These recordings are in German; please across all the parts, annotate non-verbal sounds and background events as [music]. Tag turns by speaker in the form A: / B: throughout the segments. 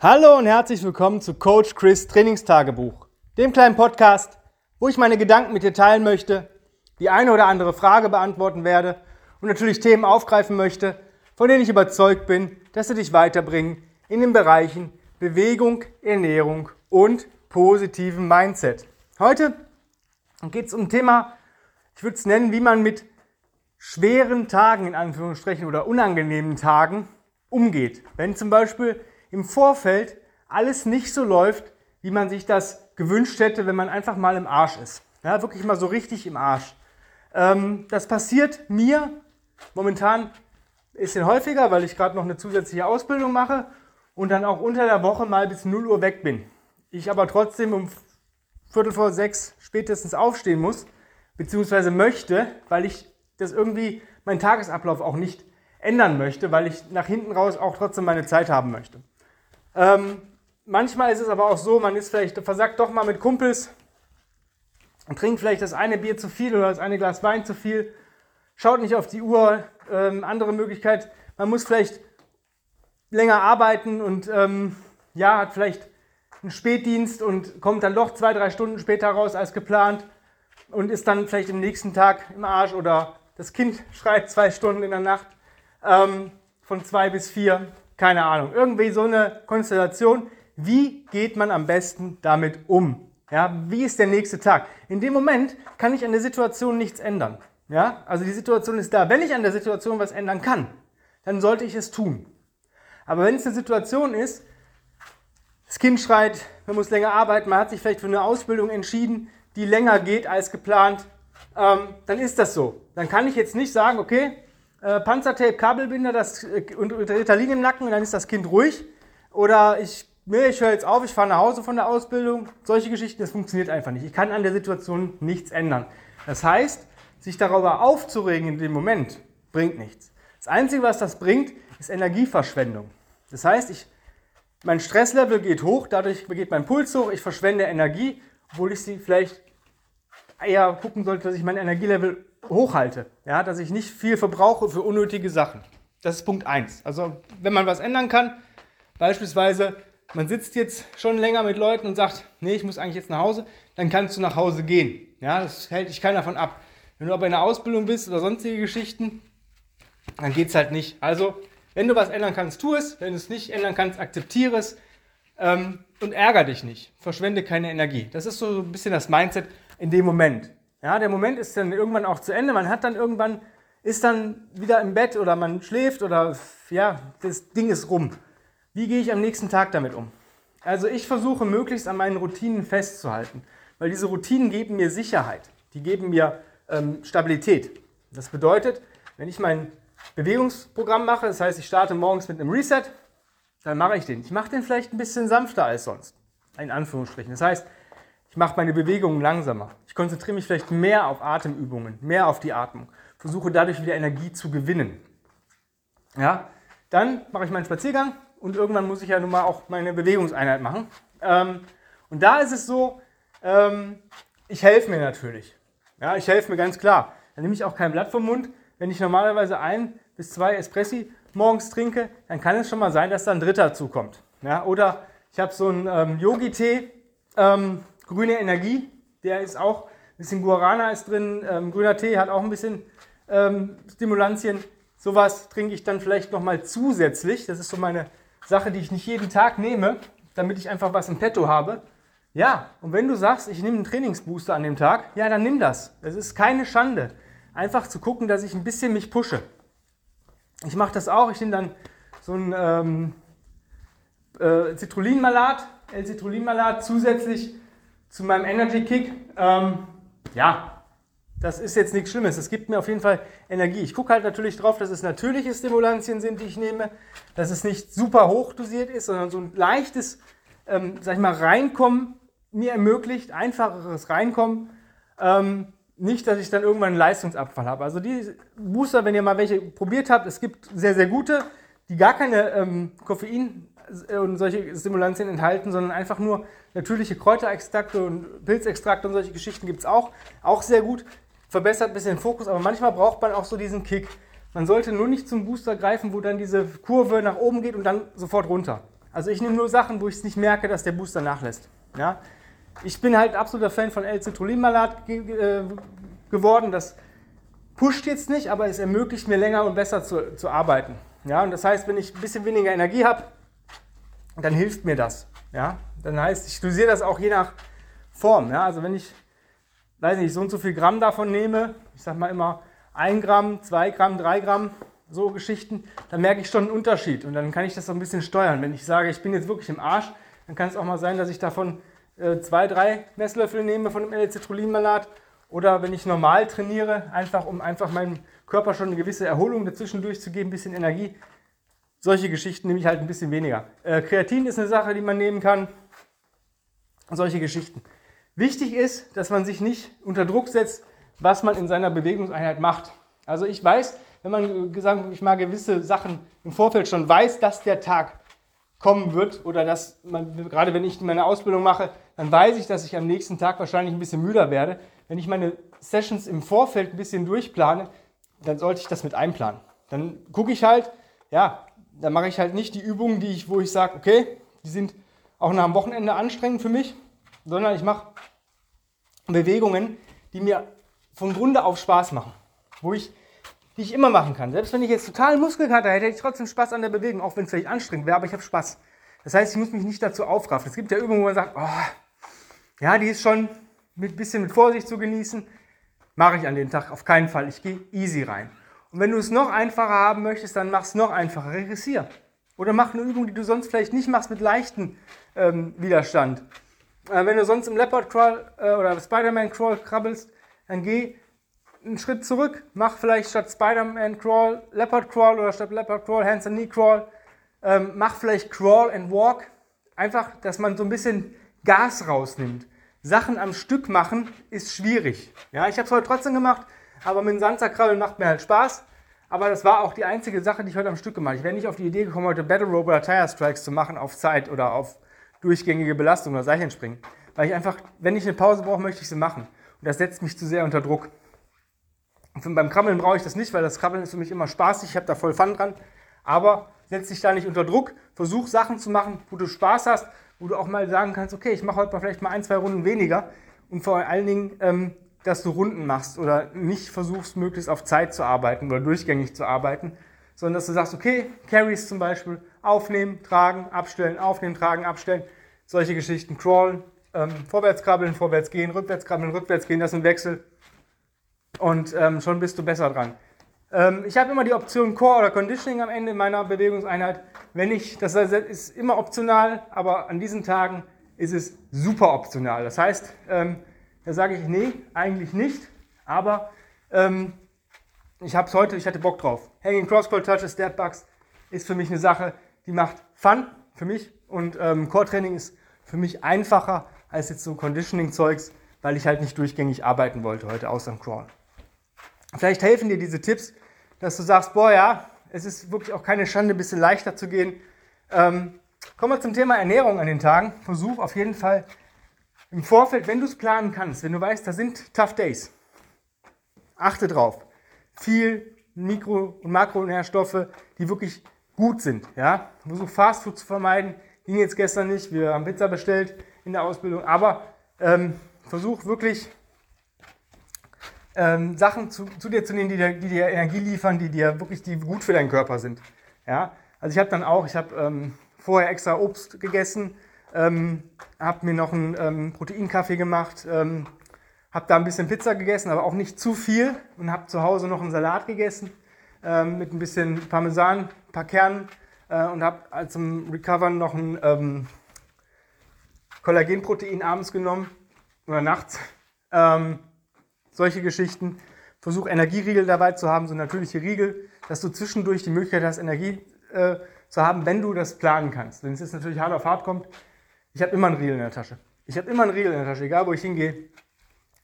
A: Hallo und herzlich willkommen zu Coach Chris Trainingstagebuch, dem kleinen Podcast, wo ich meine Gedanken mit dir teilen möchte, die eine oder andere Frage beantworten werde und natürlich Themen aufgreifen möchte, von denen ich überzeugt bin, dass sie dich weiterbringen in den Bereichen Bewegung, Ernährung und positiven Mindset. Heute geht es um ein Thema, ich würde es nennen, wie man mit schweren Tagen in Anführungsstrichen oder unangenehmen Tagen umgeht. Wenn zum Beispiel im Vorfeld alles nicht so läuft, wie man sich das gewünscht hätte, wenn man einfach mal im Arsch ist. Ja, wirklich mal so richtig im Arsch. Ähm, das passiert mir momentan ein bisschen häufiger, weil ich gerade noch eine zusätzliche Ausbildung mache und dann auch unter der Woche mal bis 0 Uhr weg bin. Ich aber trotzdem um Viertel vor sechs spätestens aufstehen muss, beziehungsweise möchte, weil ich das irgendwie meinen Tagesablauf auch nicht ändern möchte, weil ich nach hinten raus auch trotzdem meine Zeit haben möchte. Ähm, manchmal ist es aber auch so, man ist vielleicht versagt doch mal mit Kumpels und trinkt vielleicht das eine Bier zu viel oder das eine Glas Wein zu viel, schaut nicht auf die Uhr. Ähm, andere Möglichkeit, man muss vielleicht länger arbeiten und ähm, ja, hat vielleicht einen Spätdienst und kommt dann doch zwei, drei Stunden später raus als geplant und ist dann vielleicht am nächsten Tag im Arsch oder das Kind [laughs] schreit zwei Stunden in der Nacht ähm, von zwei bis vier keine Ahnung, irgendwie so eine Konstellation. Wie geht man am besten damit um? Ja, wie ist der nächste Tag? In dem Moment kann ich an der Situation nichts ändern. Ja, also die Situation ist da. Wenn ich an der Situation was ändern kann, dann sollte ich es tun. Aber wenn es eine Situation ist, das Kind schreit, man muss länger arbeiten, man hat sich vielleicht für eine Ausbildung entschieden, die länger geht als geplant, ähm, dann ist das so. Dann kann ich jetzt nicht sagen, okay, äh, Panzertape, Kabelbinder das, äh, und Ritalin im Nacken und dann ist das Kind ruhig. Oder ich, nee, ich höre jetzt auf, ich fahre nach Hause von der Ausbildung. Solche Geschichten, das funktioniert einfach nicht. Ich kann an der Situation nichts ändern. Das heißt, sich darüber aufzuregen in dem Moment, bringt nichts. Das Einzige, was das bringt, ist Energieverschwendung. Das heißt, ich, mein Stresslevel geht hoch, dadurch geht mein Puls hoch, ich verschwende Energie, obwohl ich sie vielleicht eher gucken sollte, dass ich mein Energielevel hochhalte. Ja, dass ich nicht viel verbrauche für unnötige Sachen. Das ist Punkt 1. Also, wenn man was ändern kann, beispielsweise, man sitzt jetzt schon länger mit Leuten und sagt, nee, ich muss eigentlich jetzt nach Hause, dann kannst du nach Hause gehen. Ja, das hält dich keiner davon ab. Wenn du aber in der Ausbildung bist oder sonstige Geschichten, dann geht es halt nicht. Also, wenn du was ändern kannst, tu es. Wenn du es nicht ändern kannst, akzeptiere es. Ähm, und ärger dich nicht. Verschwende keine Energie. Das ist so ein bisschen das Mindset in dem Moment. Ja, der Moment ist dann irgendwann auch zu Ende. Man hat dann irgendwann, ist dann wieder im Bett oder man schläft oder ja, das Ding ist rum. Wie gehe ich am nächsten Tag damit um? Also ich versuche möglichst an meinen Routinen festzuhalten, weil diese Routinen geben mir Sicherheit, die geben mir ähm, Stabilität. Das bedeutet, wenn ich mein Bewegungsprogramm mache, das heißt, ich starte morgens mit einem Reset, dann mache ich den. Ich mache den vielleicht ein bisschen sanfter als sonst, in Anführungsstrichen. Das heißt, ich mache meine Bewegungen langsamer. Konzentriere mich vielleicht mehr auf Atemübungen, mehr auf die Atmung. Versuche dadurch wieder Energie zu gewinnen. Ja, dann mache ich meinen Spaziergang und irgendwann muss ich ja nun mal auch meine Bewegungseinheit machen. Ähm, und da ist es so, ähm, ich helfe mir natürlich. Ja, ich helfe mir ganz klar. Dann nehme ich auch kein Blatt vom Mund. Wenn ich normalerweise ein bis zwei Espressi morgens trinke, dann kann es schon mal sein, dass da ein dritter zukommt. Ja, oder ich habe so einen ähm, Yogi-Tee, ähm, grüne Energie, der ist auch, ein bisschen Guarana ist drin, ähm, grüner Tee hat auch ein bisschen ähm, Stimulantien. Sowas trinke ich dann vielleicht nochmal zusätzlich. Das ist so meine Sache, die ich nicht jeden Tag nehme, damit ich einfach was im Petto habe. Ja, und wenn du sagst, ich nehme einen Trainingsbooster an dem Tag, ja, dann nimm das. Es ist keine Schande. Einfach zu gucken, dass ich ein bisschen mich pushe. Ich mache das auch. Ich nehme dann so ein ähm, äh, Citrulinmalat, L-Citrulinmalat zusätzlich zu meinem Energy Kick. Ähm, ja, das ist jetzt nichts Schlimmes. Es gibt mir auf jeden Fall Energie. Ich gucke halt natürlich drauf, dass es natürliche Stimulantien sind, die ich nehme, dass es nicht super hoch dosiert ist, sondern so ein leichtes, ähm, sag ich mal, Reinkommen mir ermöglicht, einfacheres Reinkommen. Ähm, nicht, dass ich dann irgendwann einen Leistungsabfall habe. Also die Booster, wenn ihr mal welche probiert habt, es gibt sehr, sehr gute, die gar keine ähm, Koffein und solche Stimulantien enthalten, sondern einfach nur natürliche Kräuterextrakte und Pilzextrakte und solche Geschichten gibt es auch. Auch sehr gut, verbessert ein bisschen den Fokus, aber manchmal braucht man auch so diesen Kick. Man sollte nur nicht zum Booster greifen, wo dann diese Kurve nach oben geht und dann sofort runter. Also ich nehme nur Sachen, wo ich es nicht merke, dass der Booster nachlässt. Ja? Ich bin halt absoluter Fan von L-Citrullin-Malat ge äh, geworden. Das pusht jetzt nicht, aber es ermöglicht mir länger und besser zu, zu arbeiten. Ja? Und das heißt, wenn ich ein bisschen weniger Energie habe, dann hilft mir das. Ja? Dann heißt, ich dosiere das auch je nach Form. Ja? Also wenn ich, weiß nicht, so und so viel Gramm davon nehme, ich sag mal immer 1 Gramm, 2 Gramm, 3 Gramm, so Geschichten, dann merke ich schon einen Unterschied und dann kann ich das so ein bisschen steuern. Wenn ich sage, ich bin jetzt wirklich im Arsch, dann kann es auch mal sein, dass ich davon äh, zwei, drei Messlöffel nehme von dem L-Citrulinmalat oder wenn ich normal trainiere, einfach um einfach meinem Körper schon eine gewisse Erholung dazwischen durchzugeben, ein bisschen Energie. Solche Geschichten nehme ich halt ein bisschen weniger. Äh, Kreatin ist eine Sache, die man nehmen kann. Solche Geschichten. Wichtig ist, dass man sich nicht unter Druck setzt, was man in seiner Bewegungseinheit macht. Also ich weiß, wenn man gesagt, ich mal gewisse Sachen im Vorfeld schon weiß, dass der Tag kommen wird oder dass man, gerade wenn ich meine Ausbildung mache, dann weiß ich, dass ich am nächsten Tag wahrscheinlich ein bisschen müder werde. Wenn ich meine Sessions im Vorfeld ein bisschen durchplane, dann sollte ich das mit einplanen. Dann gucke ich halt, ja, dann mache ich halt nicht die Übungen, die ich, wo ich sage, okay, die sind auch nach dem Wochenende anstrengend für mich, sondern ich mache Bewegungen, die mir von Grunde auf Spaß machen, wo ich die ich immer machen kann. Selbst wenn ich jetzt total Muskelkater hätte, hätte ich trotzdem Spaß an der Bewegung, auch wenn es vielleicht anstrengend wäre, aber ich habe Spaß. Das heißt, ich muss mich nicht dazu aufraffen. Es gibt ja Übungen, wo man sagt, oh, ja, die ist schon mit bisschen mit Vorsicht zu genießen. Mache ich an dem Tag auf keinen Fall. Ich gehe easy rein. Und wenn du es noch einfacher haben möchtest, dann mach es noch einfacher. Regressier. Oder mach eine Übung, die du sonst vielleicht nicht machst mit leichtem ähm, Widerstand. Äh, wenn du sonst im Leopard Crawl äh, oder Spider-Man Crawl krabbelst, dann geh einen Schritt zurück, mach vielleicht statt Spider-Man Crawl Leopard Crawl oder statt Leopard Crawl Hands and Knee Crawl, ähm, mach vielleicht Crawl and Walk. Einfach, dass man so ein bisschen Gas rausnimmt. Sachen am Stück machen ist schwierig. Ja, ich habe es heute trotzdem gemacht, aber mit dem Sandsack-Krabbeln macht mir halt Spaß. Aber das war auch die einzige Sache, die ich heute am Stück gemacht habe. Ich wäre nicht auf die Idee gekommen, heute Battle Rope oder Tire Strikes zu machen auf Zeit oder auf durchgängige Belastung oder Seilchenspringen. Weil ich einfach, wenn ich eine Pause brauche, möchte ich sie machen. Und das setzt mich zu sehr unter Druck. Und beim Krabbeln brauche ich das nicht, weil das Krabbeln ist für mich immer spaßig, ich habe da voll Fun dran. Aber setz dich da nicht unter Druck, versuch Sachen zu machen, wo du Spaß hast, wo du auch mal sagen kannst, okay, ich mache heute mal vielleicht mal ein, zwei Runden weniger. Und vor allen Dingen, ähm, dass du Runden machst oder nicht versuchst, möglichst auf Zeit zu arbeiten oder durchgängig zu arbeiten, sondern dass du sagst, okay, Carries zum Beispiel, aufnehmen, tragen, abstellen, aufnehmen, tragen, abstellen, solche Geschichten, crawlen, ähm, vorwärts krabbeln, vorwärts gehen, rückwärts krabbeln, rückwärts gehen, das ist ein Wechsel und ähm, schon bist du besser dran. Ähm, ich habe immer die Option Core oder Conditioning am Ende meiner Bewegungseinheit. Wenn ich, das ist immer optional, aber an diesen Tagen ist es super optional. Das heißt, ähm, da sage ich, nee, eigentlich nicht, aber ähm, ich habe es heute, ich hatte Bock drauf. Hanging Crosscall Touches, Bugs ist für mich eine Sache, die macht Fun für mich und ähm, Core Training ist für mich einfacher als jetzt so Conditioning-Zeugs, weil ich halt nicht durchgängig arbeiten wollte heute außer im Crawl. Vielleicht helfen dir diese Tipps, dass du sagst, boah ja, es ist wirklich auch keine Schande, ein bisschen leichter zu gehen. Ähm, kommen wir zum Thema Ernährung an den Tagen. Versuch auf jeden Fall im Vorfeld, wenn du es planen kannst, wenn du weißt, da sind Tough Days, achte drauf. Viel Mikro- und Makronährstoffe, die wirklich gut sind. Ja? Versuch Fastfood zu vermeiden. Ging jetzt gestern nicht. Wir haben Pizza bestellt in der Ausbildung. Aber ähm, versuch wirklich ähm, Sachen zu, zu, dir zu nehmen, die dir, die dir, Energie liefern, die dir wirklich die gut für deinen Körper sind. Ja? Also ich habe dann auch, ich habe ähm, vorher extra Obst gegessen, ähm, habe mir noch einen ähm, Proteinkaffee gemacht, ähm, habe da ein bisschen Pizza gegessen, aber auch nicht zu viel und habe zu Hause noch einen Salat gegessen ähm, mit ein bisschen Parmesan, ein paar Kernen äh, und habe zum Recovern noch ein ähm, Kollagenprotein abends genommen oder nachts. Ähm, solche Geschichten. Versuch Energieriegel dabei zu haben, so natürliche Riegel, dass du zwischendurch die Möglichkeit hast, Energie äh, zu haben, wenn du das planen kannst. Wenn es jetzt natürlich hart auf hart kommt, ich habe immer einen Riegel in der Tasche. Ich habe immer einen Riegel in der Tasche, egal wo ich hingehe.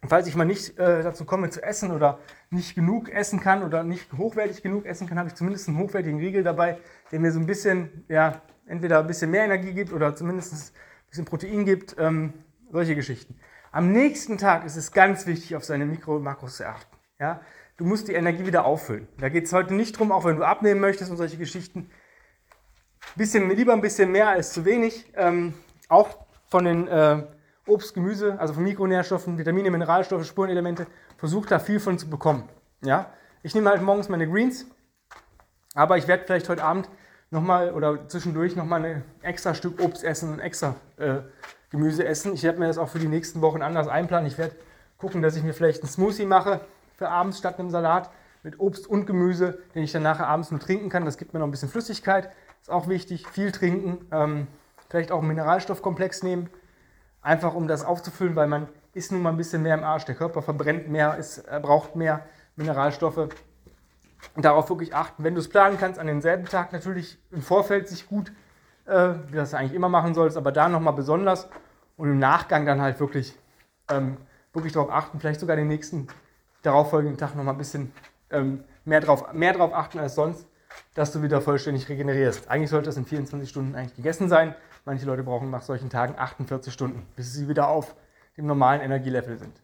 A: Und falls ich mal nicht äh, dazu komme zu essen oder nicht genug essen kann oder nicht hochwertig genug essen kann, habe ich zumindest einen hochwertigen Riegel dabei, der mir so ein bisschen, ja, entweder ein bisschen mehr Energie gibt oder zumindest ein bisschen Protein gibt. Ähm, solche Geschichten. Am nächsten Tag ist es ganz wichtig, auf seine Mikro- und Makros zu achten. Ja? Du musst die Energie wieder auffüllen. Da geht es heute nicht drum, auch wenn du abnehmen möchtest und solche Geschichten. bisschen, lieber ein bisschen mehr als zu wenig. Ähm, auch von den äh, Obst, Gemüse, also von Mikronährstoffen, Vitamine, Mineralstoffe, Spurenelemente, versucht da viel von zu bekommen. Ja? Ich nehme halt morgens meine Greens, aber ich werde vielleicht heute Abend nochmal oder zwischendurch nochmal ein extra Stück Obst essen, ein extra äh, Gemüse essen. Ich werde mir das auch für die nächsten Wochen anders einplanen. Ich werde gucken, dass ich mir vielleicht einen Smoothie mache für abends statt einem Salat mit Obst und Gemüse, den ich dann nachher abends nur trinken kann. Das gibt mir noch ein bisschen Flüssigkeit. Ist auch wichtig. Viel trinken. Ähm, vielleicht auch einen Mineralstoffkomplex nehmen. Einfach um das aufzufüllen, weil man ist nun mal ein bisschen mehr im Arsch. Der Körper verbrennt mehr, ist, braucht mehr Mineralstoffe. Und darauf wirklich achten. Wenn du es planen kannst, an denselben Tag natürlich im Vorfeld sich gut, äh, wie das eigentlich immer machen sollst, aber da nochmal besonders und im Nachgang dann halt wirklich, ähm, wirklich darauf achten, vielleicht sogar den nächsten darauffolgenden Tag nochmal ein bisschen ähm, mehr, drauf, mehr drauf achten als sonst, dass du wieder vollständig regenerierst. Eigentlich sollte das in 24 Stunden eigentlich gegessen sein. Manche Leute brauchen nach solchen Tagen 48 Stunden, bis sie wieder auf dem normalen Energielevel sind.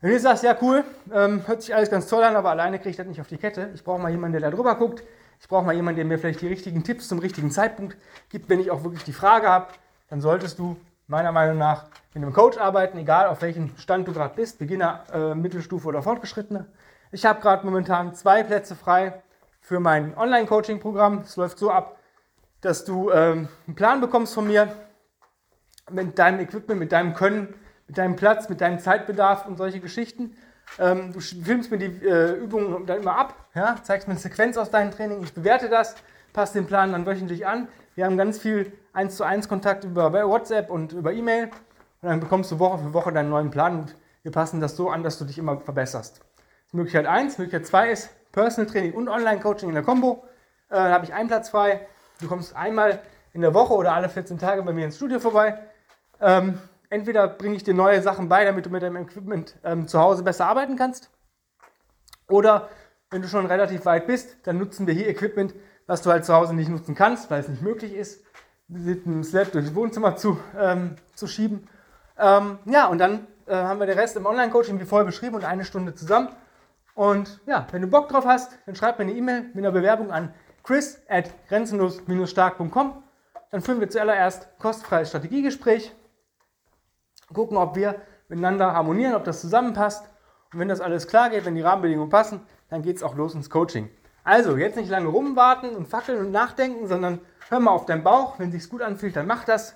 A: Wenn du sagst, ja cool, ähm, hört sich alles ganz toll an, aber alleine kriege ich das nicht auf die Kette. Ich brauche mal jemanden, der da drüber guckt. Ich brauche mal jemanden, der mir vielleicht die richtigen Tipps zum richtigen Zeitpunkt gibt, wenn ich auch wirklich die Frage habe. Dann solltest du meiner Meinung nach mit einem Coach arbeiten, egal auf welchem Stand du gerade bist, Beginner, äh, Mittelstufe oder Fortgeschrittene. Ich habe gerade momentan zwei Plätze frei für mein Online-Coaching-Programm. Es läuft so ab, dass du ähm, einen Plan bekommst von mir mit deinem Equipment, mit deinem Können, mit deinem Platz, mit deinem Zeitbedarf und solche Geschichten. Ähm, du filmst mir die äh, Übungen dann immer ab, ja, zeigst mir eine Sequenz aus deinem Training, ich bewerte das, passe den Plan dann wöchentlich an. Wir haben ganz viel 1 zu 1 Kontakt über WhatsApp und über E-Mail und dann bekommst du Woche für Woche deinen neuen Plan und wir passen das so an, dass du dich immer verbesserst. Möglichkeit 1. Möglichkeit 2 ist Personal Training und Online-Coaching in der Combo. Äh, da habe ich einen Platz frei. Du kommst einmal in der Woche oder alle 14 Tage bei mir ins Studio vorbei. Ähm, entweder bringe ich dir neue Sachen bei, damit du mit deinem Equipment ähm, zu Hause besser arbeiten kannst. Oder wenn du schon relativ weit bist, dann nutzen wir hier Equipment, was du halt zu Hause nicht nutzen kannst, weil es nicht möglich ist, mit einem Sled durchs Wohnzimmer zu, ähm, zu schieben. Ähm, ja, und dann äh, haben wir den Rest im Online-Coaching wie vorher beschrieben und eine Stunde zusammen. Und ja, wenn du Bock drauf hast, dann schreib mir eine E-Mail mit einer Bewerbung an chris at grenzenlos-stark.com. Dann führen wir zuallererst kostenfreies Strategiegespräch, gucken, ob wir miteinander harmonieren, ob das zusammenpasst. Und wenn das alles klar geht, wenn die Rahmenbedingungen passen, dann geht es auch los ins Coaching. Also, jetzt nicht lange rumwarten und fackeln und nachdenken, sondern hör mal auf deinen Bauch. Wenn es sich gut anfühlt, dann mach das.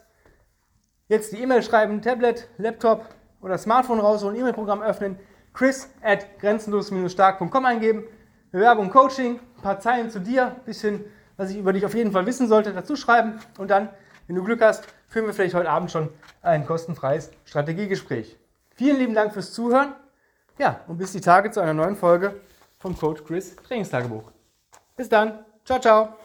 A: Jetzt die E-Mail schreiben, Tablet, Laptop oder Smartphone rausholen, E-Mail-Programm öffnen, chris at grenzenlos-stark.com eingeben. Bewerbung, Coaching, ein paar Zeilen zu dir, ein bisschen, was ich über dich auf jeden Fall wissen sollte, dazu schreiben. Und dann, wenn du Glück hast, führen wir vielleicht heute Abend schon ein kostenfreies Strategiegespräch. Vielen lieben Dank fürs Zuhören. Ja, und bis die Tage zu einer neuen Folge vom Coach Chris Trainingstagebuch. Bis dann. Ciao, ciao.